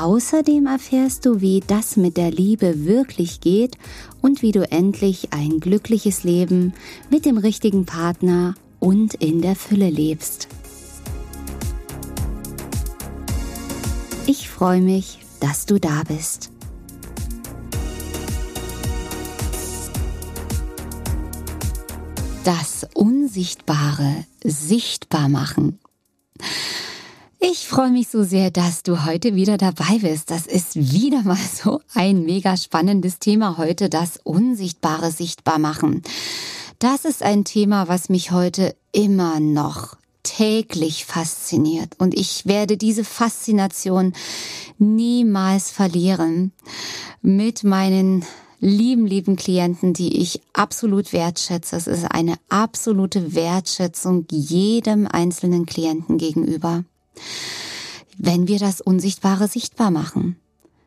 Außerdem erfährst du, wie das mit der Liebe wirklich geht und wie du endlich ein glückliches Leben mit dem richtigen Partner und in der Fülle lebst. Ich freue mich, dass du da bist. Das Unsichtbare sichtbar machen. Ich freue mich so sehr, dass du heute wieder dabei bist. Das ist wieder mal so ein mega spannendes Thema heute, das Unsichtbare sichtbar machen. Das ist ein Thema, was mich heute immer noch täglich fasziniert und ich werde diese Faszination niemals verlieren mit meinen lieben, lieben Klienten, die ich absolut wertschätze. Es ist eine absolute Wertschätzung jedem einzelnen Klienten gegenüber wenn wir das Unsichtbare sichtbar machen,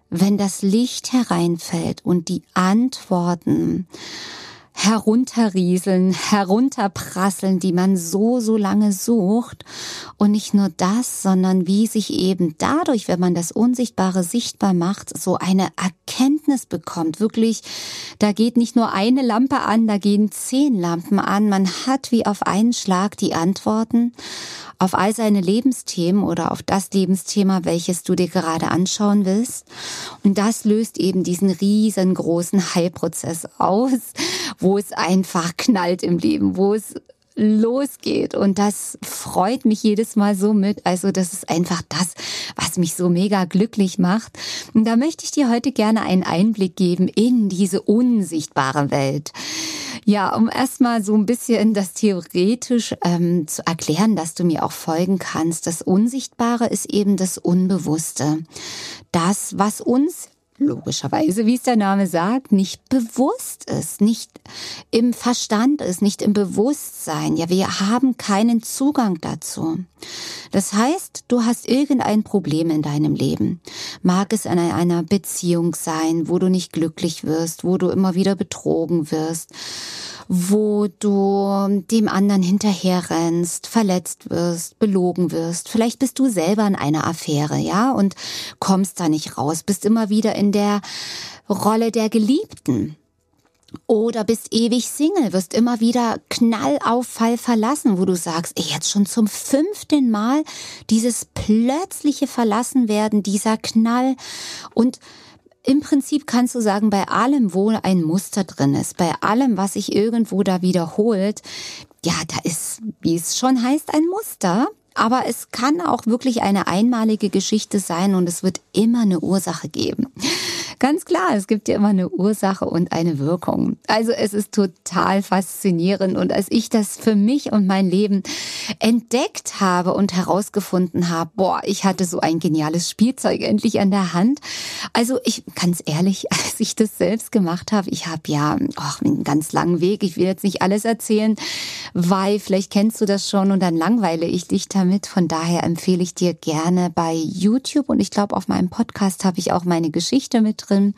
wenn das Licht hereinfällt und die Antworten herunterrieseln, herunterprasseln, die man so, so lange sucht. Und nicht nur das, sondern wie sich eben dadurch, wenn man das Unsichtbare sichtbar macht, so eine Erkenntnis bekommt. Wirklich, da geht nicht nur eine Lampe an, da gehen zehn Lampen an. Man hat wie auf einen Schlag die Antworten auf all seine Lebensthemen oder auf das Lebensthema, welches du dir gerade anschauen willst. Und das löst eben diesen riesengroßen Heilprozess aus, wo es einfach knallt im Leben, wo es losgeht. Und das freut mich jedes Mal so mit. Also das ist einfach das, was mich so mega glücklich macht. Und da möchte ich dir heute gerne einen Einblick geben in diese unsichtbare Welt. Ja, um erstmal so ein bisschen das theoretisch ähm, zu erklären, dass du mir auch folgen kannst. Das Unsichtbare ist eben das Unbewusste. Das, was uns logischerweise, wie es der Name sagt, nicht bewusst ist, nicht im Verstand ist, nicht im Bewusstsein. Ja, wir haben keinen Zugang dazu. Das heißt, du hast irgendein Problem in deinem Leben. Mag es in einer Beziehung sein, wo du nicht glücklich wirst, wo du immer wieder betrogen wirst, wo du dem anderen hinterherrennst, verletzt wirst, belogen wirst. Vielleicht bist du selber in einer Affäre, ja, und kommst da nicht raus, bist immer wieder in der Rolle der Geliebten. Oder bist ewig Single, wirst immer wieder Knallauffall verlassen, wo du sagst, ey, jetzt schon zum fünften Mal dieses plötzliche Verlassenwerden, dieser Knall und im Prinzip kannst du sagen, bei allem, wo ein Muster drin ist, bei allem, was sich irgendwo da wiederholt, ja, da ist, wie es schon heißt, ein Muster. Aber es kann auch wirklich eine einmalige Geschichte sein und es wird immer eine Ursache geben. Ganz klar, es gibt ja immer eine Ursache und eine Wirkung. Also es ist total faszinierend. Und als ich das für mich und mein Leben entdeckt habe und herausgefunden habe, boah, ich hatte so ein geniales Spielzeug endlich an der Hand. Also ich, ganz ehrlich, als ich das selbst gemacht habe, ich habe ja ach, einen ganz langen Weg. Ich will jetzt nicht alles erzählen, weil vielleicht kennst du das schon und dann langweile ich dich damit. Von daher empfehle ich dir gerne bei YouTube und ich glaube auf meinem Podcast habe ich auch meine Geschichte mit drin drin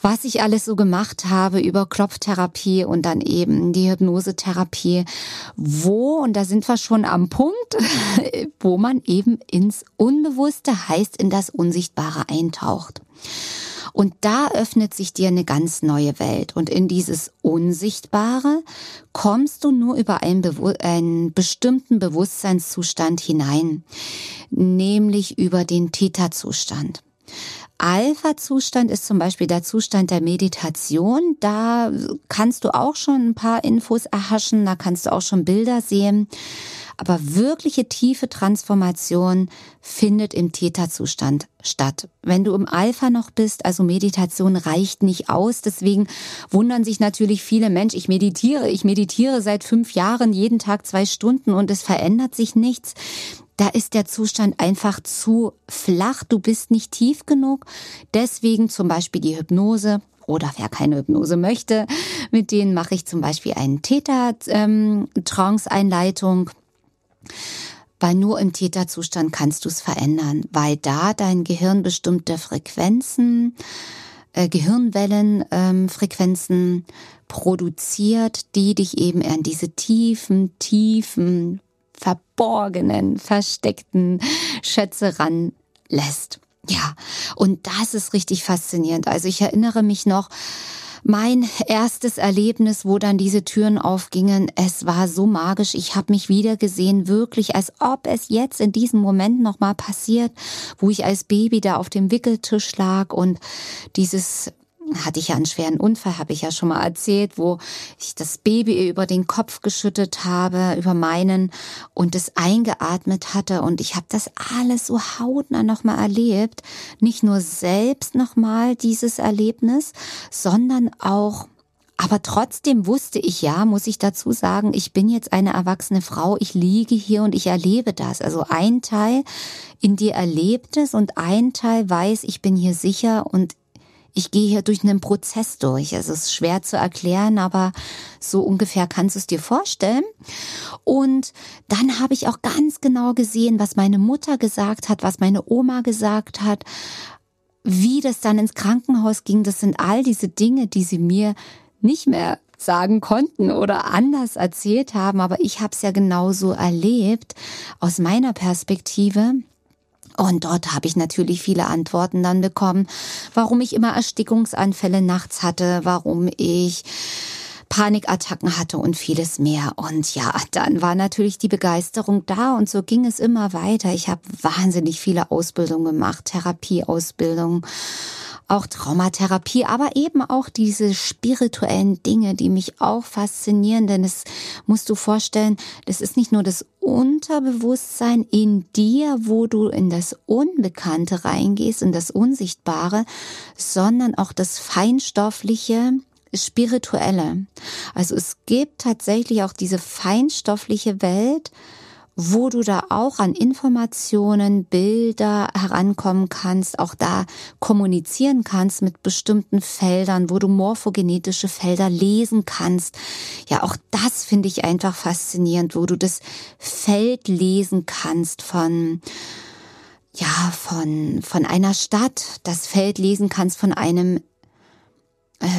was ich alles so gemacht habe über Klopftherapie und dann eben die Hypnosetherapie, wo, und da sind wir schon am Punkt, wo man eben ins Unbewusste, heißt in das Unsichtbare eintaucht. Und da öffnet sich dir eine ganz neue Welt. Und in dieses Unsichtbare kommst du nur über einen, Bewu einen bestimmten Bewusstseinszustand hinein, nämlich über den Theta-Zustand. Alpha-Zustand ist zum Beispiel der Zustand der Meditation. Da kannst du auch schon ein paar Infos erhaschen, da kannst du auch schon Bilder sehen. Aber wirkliche tiefe Transformation findet im Theta-Zustand statt. Wenn du im Alpha noch bist, also Meditation reicht nicht aus. Deswegen wundern sich natürlich viele Menschen, ich meditiere, ich meditiere seit fünf Jahren jeden Tag zwei Stunden und es verändert sich nichts da ist der Zustand einfach zu flach, du bist nicht tief genug. Deswegen zum Beispiel die Hypnose oder wer keine Hypnose möchte, mit denen mache ich zum Beispiel einen Theta-Trance-Einleitung. Weil nur im Täterzustand kannst du es verändern, weil da dein Gehirn bestimmte Frequenzen, äh, Gehirnwellenfrequenzen ähm, produziert, die dich eben in diese tiefen, tiefen, verborgenen, versteckten Schätze ranlässt. Ja, und das ist richtig faszinierend. Also ich erinnere mich noch, mein erstes Erlebnis, wo dann diese Türen aufgingen, es war so magisch. Ich habe mich wieder gesehen, wirklich, als ob es jetzt in diesem Moment nochmal passiert, wo ich als Baby da auf dem Wickeltisch lag und dieses hatte ich ja einen schweren Unfall, habe ich ja schon mal erzählt, wo ich das Baby über den Kopf geschüttet habe, über meinen und es eingeatmet hatte und ich habe das alles so hautnah nochmal erlebt. Nicht nur selbst nochmal dieses Erlebnis, sondern auch aber trotzdem wusste ich ja, muss ich dazu sagen, ich bin jetzt eine erwachsene Frau, ich liege hier und ich erlebe das. Also ein Teil in dir erlebt es und ein Teil weiß, ich bin hier sicher und ich gehe hier durch einen Prozess durch. Es ist schwer zu erklären, aber so ungefähr kannst du es dir vorstellen. Und dann habe ich auch ganz genau gesehen, was meine Mutter gesagt hat, was meine Oma gesagt hat, wie das dann ins Krankenhaus ging. Das sind all diese Dinge, die sie mir nicht mehr sagen konnten oder anders erzählt haben, aber ich habe es ja genauso erlebt aus meiner Perspektive. Und dort habe ich natürlich viele Antworten dann bekommen, warum ich immer Erstickungsanfälle nachts hatte, warum ich Panikattacken hatte und vieles mehr. Und ja, dann war natürlich die Begeisterung da und so ging es immer weiter. Ich habe wahnsinnig viele Ausbildungen gemacht, Therapieausbildung auch Traumatherapie, aber eben auch diese spirituellen Dinge, die mich auch faszinieren, denn es musst du vorstellen, das ist nicht nur das Unterbewusstsein in dir, wo du in das Unbekannte reingehst, in das Unsichtbare, sondern auch das feinstoffliche, spirituelle. Also es gibt tatsächlich auch diese feinstoffliche Welt, wo du da auch an Informationen, Bilder herankommen kannst, auch da kommunizieren kannst mit bestimmten Feldern, wo du morphogenetische Felder lesen kannst. Ja, auch das finde ich einfach faszinierend, wo du das Feld lesen kannst von ja, von, von einer Stadt, das Feld lesen kannst von einem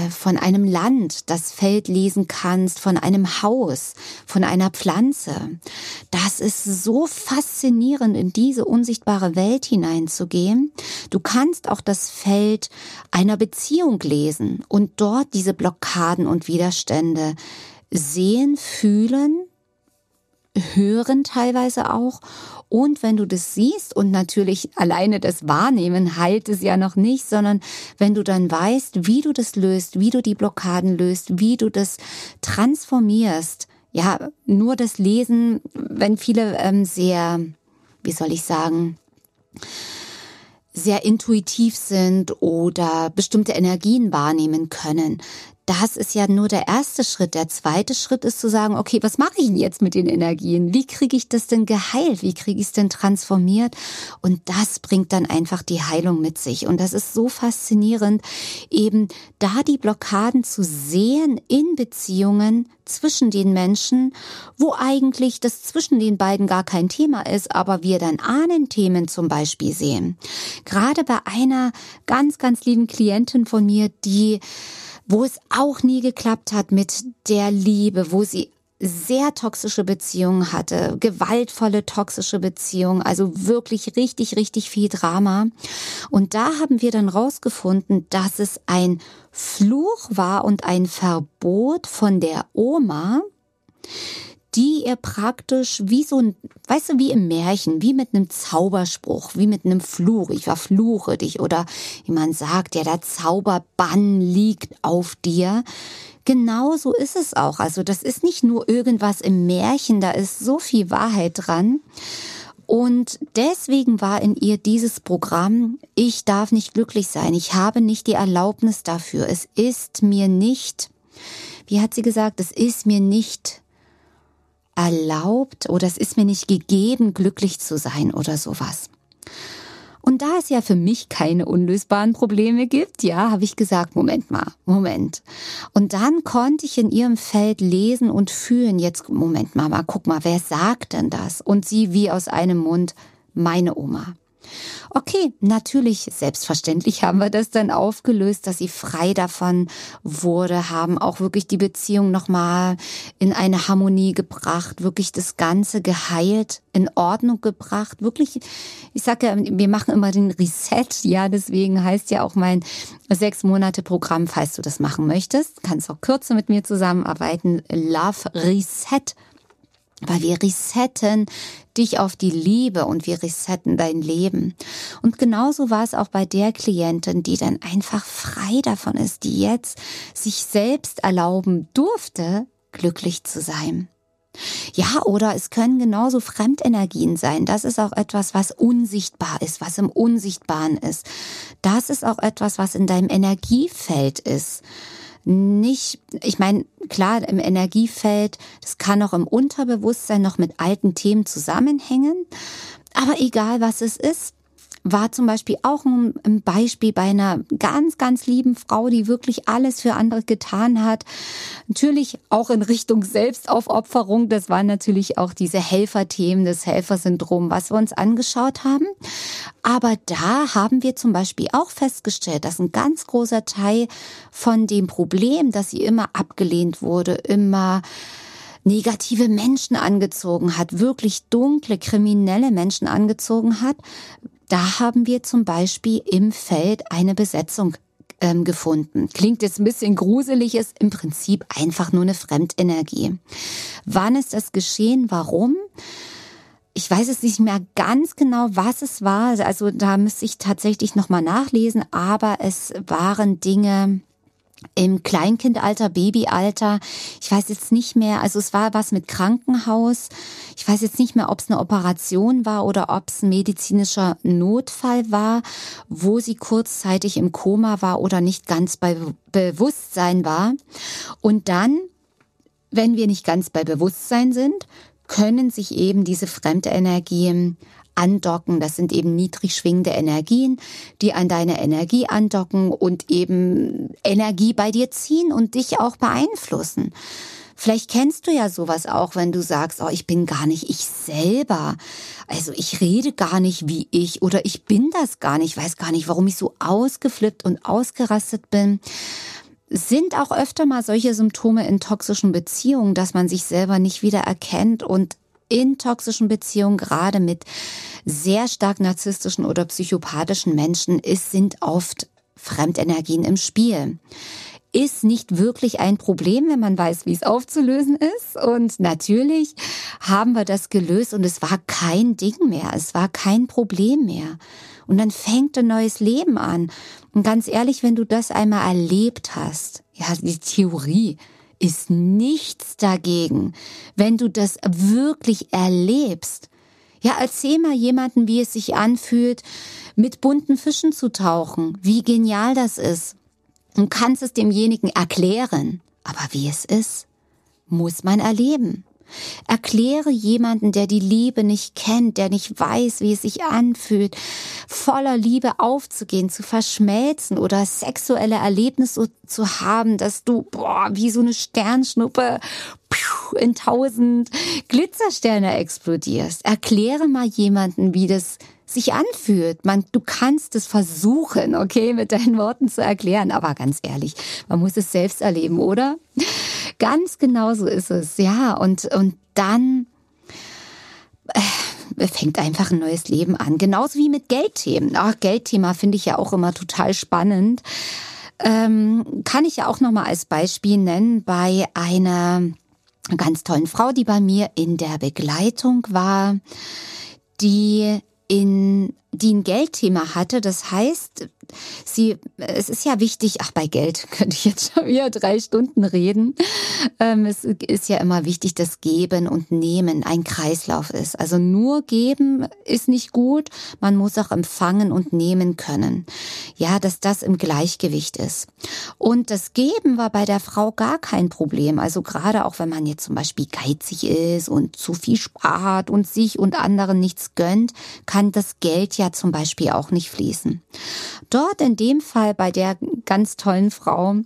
von einem Land, das Feld lesen kannst, von einem Haus, von einer Pflanze. Das ist so faszinierend, in diese unsichtbare Welt hineinzugehen. Du kannst auch das Feld einer Beziehung lesen und dort diese Blockaden und Widerstände sehen, fühlen, hören teilweise auch und wenn du das siehst und natürlich alleine das Wahrnehmen heilt es ja noch nicht, sondern wenn du dann weißt, wie du das löst, wie du die Blockaden löst, wie du das transformierst, ja, nur das Lesen, wenn viele ähm, sehr, wie soll ich sagen, sehr intuitiv sind oder bestimmte Energien wahrnehmen können, das ist ja nur der erste Schritt. Der zweite Schritt ist zu sagen, okay, was mache ich denn jetzt mit den Energien? Wie kriege ich das denn geheilt? Wie kriege ich es denn transformiert? Und das bringt dann einfach die Heilung mit sich. Und das ist so faszinierend, eben da die Blockaden zu sehen in Beziehungen zwischen den Menschen, wo eigentlich das zwischen den beiden gar kein Thema ist, aber wir dann Ahnenthemen zum Beispiel sehen. Gerade bei einer ganz, ganz lieben Klientin von mir, die wo es auch nie geklappt hat mit der Liebe, wo sie sehr toxische Beziehungen hatte, gewaltvolle toxische Beziehungen, also wirklich richtig, richtig viel Drama. Und da haben wir dann rausgefunden, dass es ein Fluch war und ein Verbot von der Oma, die ihr praktisch wie so ein, weißt du, wie im Märchen, wie mit einem Zauberspruch, wie mit einem Fluch, ich verfluche dich oder wie man sagt, ja, der Zauberbann liegt auf dir. Genau so ist es auch. Also das ist nicht nur irgendwas im Märchen, da ist so viel Wahrheit dran. Und deswegen war in ihr dieses Programm, ich darf nicht glücklich sein, ich habe nicht die Erlaubnis dafür, es ist mir nicht, wie hat sie gesagt, es ist mir nicht erlaubt oder es ist mir nicht gegeben, glücklich zu sein oder sowas. Und da es ja für mich keine unlösbaren Probleme gibt, ja, habe ich gesagt, Moment mal, Moment. Und dann konnte ich in ihrem Feld lesen und fühlen, jetzt, Moment mal, mal, guck mal, wer sagt denn das? Und sie wie aus einem Mund, meine Oma. Okay, natürlich, selbstverständlich haben wir das dann aufgelöst, dass sie frei davon wurde, haben auch wirklich die Beziehung nochmal in eine Harmonie gebracht, wirklich das Ganze geheilt, in Ordnung gebracht, wirklich, ich sage ja, wir machen immer den Reset, ja, deswegen heißt ja auch mein sechs Monate Programm, falls du das machen möchtest, kannst auch kürzer mit mir zusammenarbeiten, Love Reset weil wir resetten dich auf die Liebe und wir resetten dein Leben. Und genauso war es auch bei der Klientin, die dann einfach frei davon ist, die jetzt sich selbst erlauben durfte, glücklich zu sein. Ja, oder es können genauso Fremdenergien sein. Das ist auch etwas, was unsichtbar ist, was im Unsichtbaren ist. Das ist auch etwas, was in deinem Energiefeld ist nicht, ich meine, klar, im Energiefeld, das kann auch im Unterbewusstsein noch mit alten Themen zusammenhängen. Aber egal was es ist, war zum Beispiel auch ein, Beispiel bei einer ganz, ganz lieben Frau, die wirklich alles für andere getan hat. Natürlich auch in Richtung Selbstaufopferung. Das waren natürlich auch diese Helferthemen, das Helfersyndrom, was wir uns angeschaut haben. Aber da haben wir zum Beispiel auch festgestellt, dass ein ganz großer Teil von dem Problem, dass sie immer abgelehnt wurde, immer negative Menschen angezogen hat, wirklich dunkle, kriminelle Menschen angezogen hat, da haben wir zum Beispiel im Feld eine Besetzung ähm, gefunden. Klingt jetzt ein bisschen gruselig, ist im Prinzip einfach nur eine Fremdenergie. Wann ist das geschehen? Warum? Ich weiß es nicht mehr ganz genau, was es war. Also da müsste ich tatsächlich nochmal nachlesen, aber es waren Dinge, im Kleinkindalter, Babyalter. Ich weiß jetzt nicht mehr, also es war was mit Krankenhaus. Ich weiß jetzt nicht mehr, ob es eine Operation war oder ob es ein medizinischer Notfall war, wo sie kurzzeitig im Koma war oder nicht ganz bei Bewusstsein war. Und dann, wenn wir nicht ganz bei Bewusstsein sind, können sich eben diese fremde Energien andocken. Das sind eben niedrig schwingende Energien, die an deine Energie andocken und eben Energie bei dir ziehen und dich auch beeinflussen. Vielleicht kennst du ja sowas auch, wenn du sagst, oh, ich bin gar nicht ich selber. Also ich rede gar nicht wie ich oder ich bin das gar nicht, ich weiß gar nicht, warum ich so ausgeflippt und ausgerastet bin. Sind auch öfter mal solche Symptome in toxischen Beziehungen, dass man sich selber nicht wieder erkennt und in toxischen Beziehungen, gerade mit sehr stark narzisstischen oder psychopathischen Menschen, ist, sind oft Fremdenergien im Spiel. Ist nicht wirklich ein Problem, wenn man weiß, wie es aufzulösen ist. Und natürlich haben wir das gelöst und es war kein Ding mehr. Es war kein Problem mehr. Und dann fängt ein neues Leben an. Und ganz ehrlich, wenn du das einmal erlebt hast, ja, die Theorie, ist nichts dagegen, wenn du das wirklich erlebst. Ja, erzähl mal jemanden, wie es sich anfühlt, mit bunten Fischen zu tauchen, wie genial das ist. Und kannst es demjenigen erklären. Aber wie es ist, muss man erleben. Erkläre jemanden, der die Liebe nicht kennt, der nicht weiß, wie es sich anfühlt, voller Liebe aufzugehen, zu verschmelzen oder sexuelle Erlebnisse zu haben, dass du boah, wie so eine Sternschnuppe in tausend Glitzersterne explodierst. Erkläre mal jemanden, wie das sich anfühlt. Man, du kannst es versuchen, okay, mit deinen Worten zu erklären. Aber ganz ehrlich, man muss es selbst erleben, oder? Ganz genau so ist es, ja. Und, und dann äh, fängt einfach ein neues Leben an. Genauso wie mit Geldthemen. Ach, Geldthema finde ich ja auch immer total spannend. Ähm, kann ich ja auch nochmal als Beispiel nennen bei einer ganz tollen Frau, die bei mir in der Begleitung war, die in die ein Geldthema hatte. Das heißt, sie, es ist ja wichtig, ach, bei Geld könnte ich jetzt schon wieder drei Stunden reden. Ähm, es ist ja immer wichtig, dass Geben und Nehmen ein Kreislauf ist. Also nur geben ist nicht gut. Man muss auch empfangen und nehmen können. Ja, dass das im Gleichgewicht ist. Und das Geben war bei der Frau gar kein Problem. Also gerade auch wenn man jetzt zum Beispiel geizig ist und zu viel spart und sich und anderen nichts gönnt, kann das Geld ja zum Beispiel auch nicht fließen. Dort in dem Fall bei der ganz tollen Frau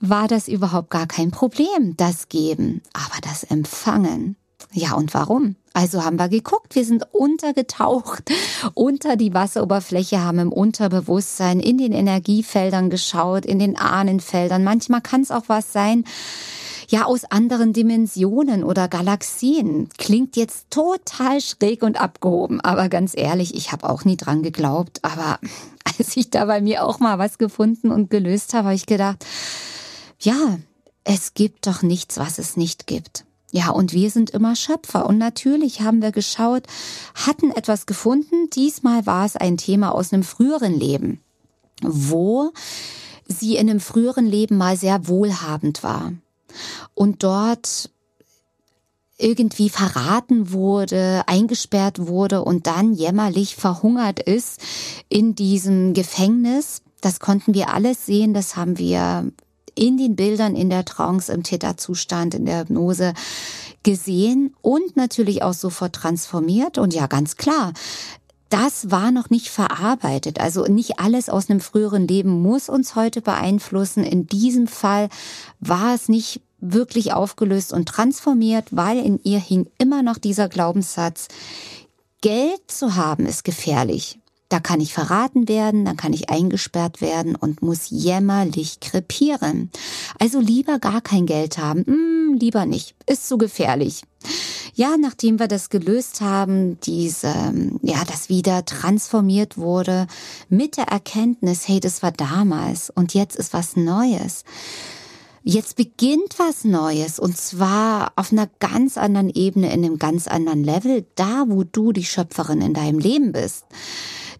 war das überhaupt gar kein Problem, das Geben, aber das Empfangen. Ja, und warum? Also haben wir geguckt, wir sind untergetaucht unter die Wasseroberfläche, haben im Unterbewusstsein in den Energiefeldern geschaut, in den Ahnenfeldern. Manchmal kann es auch was sein, ja aus anderen Dimensionen oder Galaxien. Klingt jetzt total schräg und abgehoben, aber ganz ehrlich, ich habe auch nie dran geglaubt. Aber als ich da bei mir auch mal was gefunden und gelöst habe, habe ich gedacht, ja, es gibt doch nichts, was es nicht gibt. Ja, und wir sind immer Schöpfer. Und natürlich haben wir geschaut, hatten etwas gefunden. Diesmal war es ein Thema aus einem früheren Leben, wo sie in einem früheren Leben mal sehr wohlhabend war und dort irgendwie verraten wurde, eingesperrt wurde und dann jämmerlich verhungert ist in diesem Gefängnis. Das konnten wir alles sehen, das haben wir in den Bildern, in der Trance, im Täterzustand, in der Hypnose gesehen und natürlich auch sofort transformiert. Und ja, ganz klar, das war noch nicht verarbeitet. Also nicht alles aus einem früheren Leben muss uns heute beeinflussen. In diesem Fall war es nicht wirklich aufgelöst und transformiert, weil in ihr hing immer noch dieser Glaubenssatz, Geld zu haben ist gefährlich. Da kann ich verraten werden, dann kann ich eingesperrt werden und muss jämmerlich krepieren. Also lieber gar kein Geld haben, hm, lieber nicht, ist zu gefährlich. Ja, nachdem wir das gelöst haben, diese, ja, das wieder transformiert wurde mit der Erkenntnis, hey, das war damals und jetzt ist was Neues. Jetzt beginnt was Neues und zwar auf einer ganz anderen Ebene, in einem ganz anderen Level, da wo du die Schöpferin in deinem Leben bist.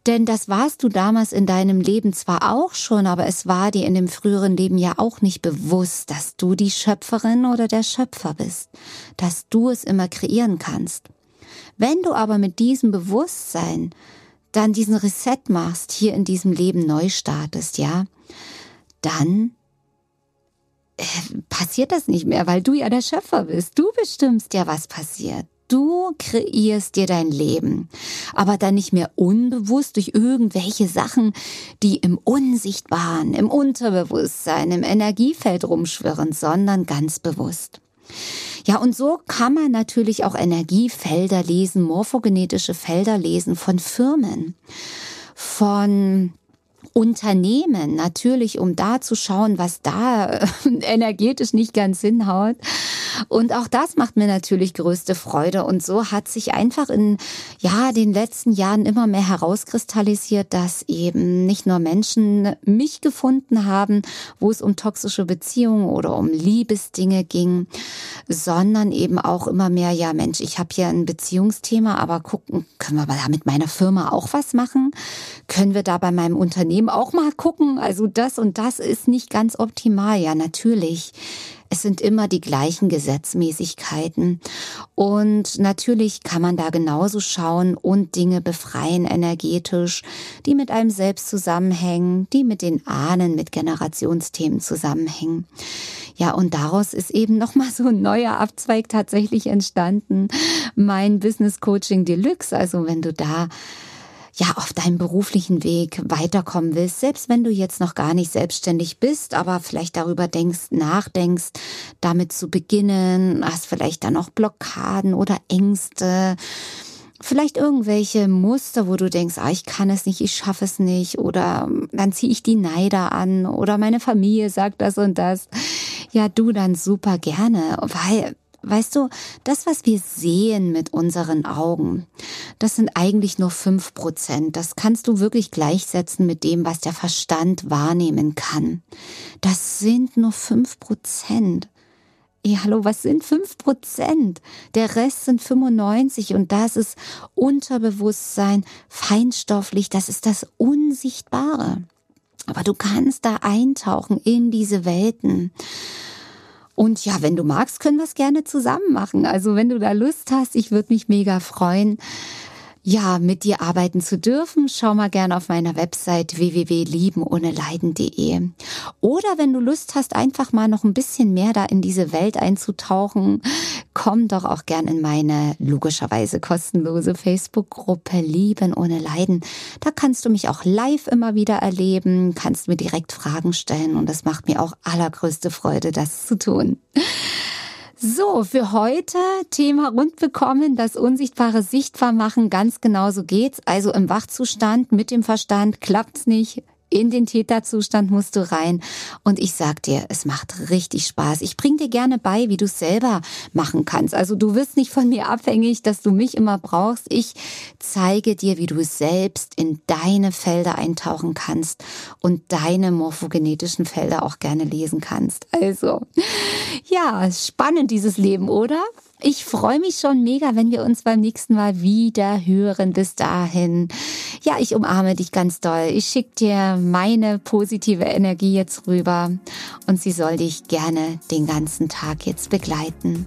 Denn das warst du damals in deinem Leben zwar auch schon, aber es war dir in dem früheren Leben ja auch nicht bewusst, dass du die Schöpferin oder der Schöpfer bist, dass du es immer kreieren kannst. Wenn du aber mit diesem Bewusstsein dann diesen Reset machst, hier in diesem Leben neu startest, ja, dann äh, passiert das nicht mehr, weil du ja der Schöpfer bist. Du bestimmst ja, was passiert. Du kreierst dir dein Leben, aber dann nicht mehr unbewusst durch irgendwelche Sachen, die im Unsichtbaren, im Unterbewusstsein, im Energiefeld rumschwirren, sondern ganz bewusst. Ja, und so kann man natürlich auch Energiefelder lesen, morphogenetische Felder lesen von Firmen, von Unternehmen, natürlich, um da zu schauen, was da äh, energetisch nicht ganz hinhaut. Und auch das macht mir natürlich größte Freude. Und so hat sich einfach in, ja, den letzten Jahren immer mehr herauskristallisiert, dass eben nicht nur Menschen mich gefunden haben, wo es um toxische Beziehungen oder um Liebesdinge ging, sondern eben auch immer mehr, ja Mensch, ich habe hier ein Beziehungsthema, aber gucken, können wir da mit meiner Firma auch was machen? Können wir da bei meinem Unternehmen auch mal gucken? Also das und das ist nicht ganz optimal. Ja, natürlich. Es sind immer die gleichen Gesetzmäßigkeiten. Und natürlich kann man da genauso schauen und Dinge befreien energetisch, die mit einem selbst zusammenhängen, die mit den Ahnen, mit Generationsthemen zusammenhängen. Ja, und daraus ist eben nochmal so ein neuer Abzweig tatsächlich entstanden. Mein Business Coaching Deluxe. Also wenn du da ja auf deinem beruflichen Weg weiterkommen willst, selbst wenn du jetzt noch gar nicht selbstständig bist, aber vielleicht darüber denkst, nachdenkst, damit zu beginnen, hast vielleicht dann auch Blockaden oder Ängste, vielleicht irgendwelche Muster, wo du denkst, ah, ich kann es nicht, ich schaffe es nicht oder dann ziehe ich die Neider an oder meine Familie sagt das und das. Ja, du dann super gerne, weil Weißt du, das, was wir sehen mit unseren Augen, das sind eigentlich nur fünf Prozent. Das kannst du wirklich gleichsetzen mit dem, was der Verstand wahrnehmen kann. Das sind nur fünf Prozent. Ja, hallo, was sind fünf Prozent? Der Rest sind 95 und das ist Unterbewusstsein, feinstofflich, das ist das Unsichtbare. Aber du kannst da eintauchen in diese Welten. Und ja, wenn du magst, können wir es gerne zusammen machen. Also wenn du da Lust hast, ich würde mich mega freuen ja, mit dir arbeiten zu dürfen, schau mal gerne auf meiner Website www.liebenohneleiden.de. Oder wenn du Lust hast, einfach mal noch ein bisschen mehr da in diese Welt einzutauchen, komm doch auch gern in meine logischerweise kostenlose Facebook-Gruppe Lieben ohne Leiden. Da kannst du mich auch live immer wieder erleben, kannst mir direkt Fragen stellen und es macht mir auch allergrößte Freude, das zu tun. So, für heute Thema rund bekommen, das Unsichtbare sichtbar machen. Ganz genau so geht's. Also im Wachzustand mit dem Verstand klappt's nicht in den Täterzustand musst du rein. Und ich sag dir, es macht richtig Spaß. Ich bring dir gerne bei, wie du es selber machen kannst. Also du wirst nicht von mir abhängig, dass du mich immer brauchst. Ich zeige dir, wie du selbst in deine Felder eintauchen kannst und deine morphogenetischen Felder auch gerne lesen kannst. Also, ja, spannend dieses Leben, oder? Ich freue mich schon mega, wenn wir uns beim nächsten Mal wieder hören. Bis dahin. Ja, ich umarme dich ganz doll. Ich schicke dir meine positive Energie jetzt rüber und sie soll dich gerne den ganzen Tag jetzt begleiten.